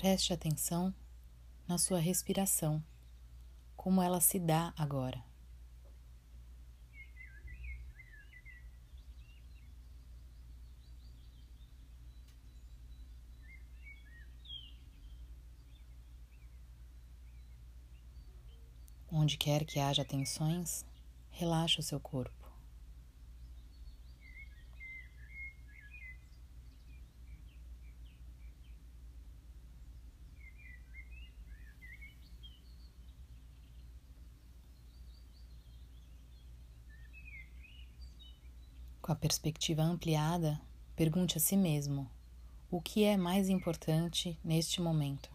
Preste atenção na sua respiração, como ela se dá agora. Onde quer que haja tensões, relaxe o seu corpo. Com a perspectiva ampliada, pergunte a si mesmo: o que é mais importante neste momento?